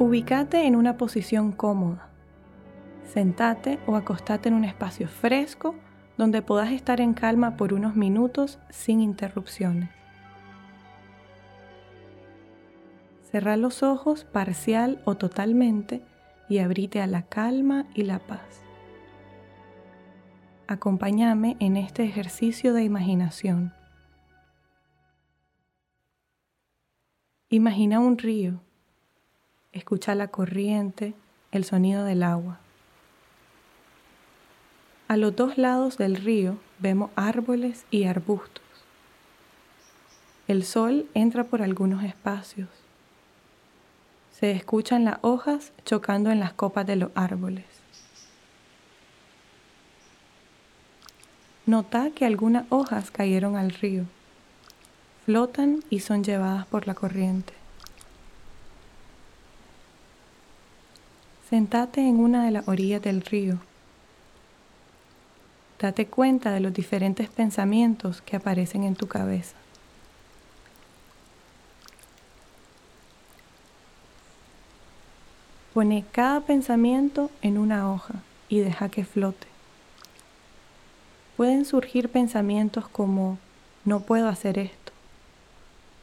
Ubicate en una posición cómoda. Sentate o acostate en un espacio fresco donde puedas estar en calma por unos minutos sin interrupciones. Cerra los ojos parcial o totalmente y abrite a la calma y la paz. Acompáñame en este ejercicio de imaginación. Imagina un río. Escucha la corriente, el sonido del agua. A los dos lados del río vemos árboles y arbustos. El sol entra por algunos espacios. Se escuchan las hojas chocando en las copas de los árboles. Nota que algunas hojas cayeron al río, flotan y son llevadas por la corriente. Sentate en una de las orillas del río Date cuenta de los diferentes pensamientos que aparecen en tu cabeza. Pone cada pensamiento en una hoja y deja que flote. Pueden surgir pensamientos como no puedo hacer esto.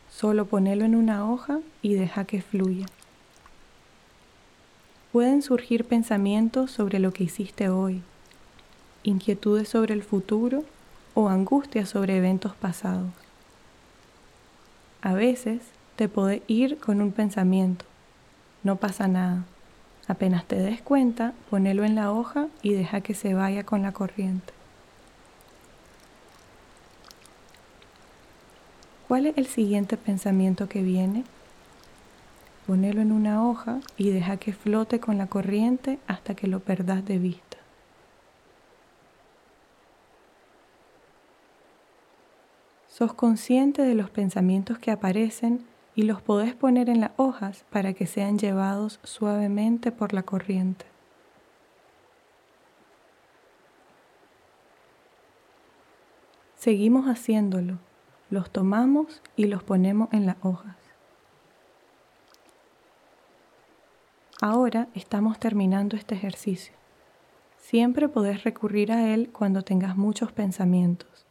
Solo ponelo en una hoja y deja que fluya. Pueden surgir pensamientos sobre lo que hiciste hoy, inquietudes sobre el futuro o angustias sobre eventos pasados. A veces te puede ir con un pensamiento. No pasa nada. Apenas te des cuenta, ponelo en la hoja y deja que se vaya con la corriente. ¿Cuál es el siguiente pensamiento que viene? Ponelo en una hoja y deja que flote con la corriente hasta que lo perdas de vista. Sos consciente de los pensamientos que aparecen y los podés poner en las hojas para que sean llevados suavemente por la corriente. Seguimos haciéndolo, los tomamos y los ponemos en las hojas. Ahora estamos terminando este ejercicio. Siempre podés recurrir a él cuando tengas muchos pensamientos.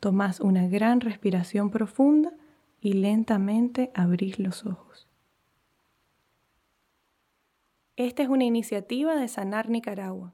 Tomás una gran respiración profunda y lentamente abrís los ojos. Esta es una iniciativa de Sanar Nicaragua.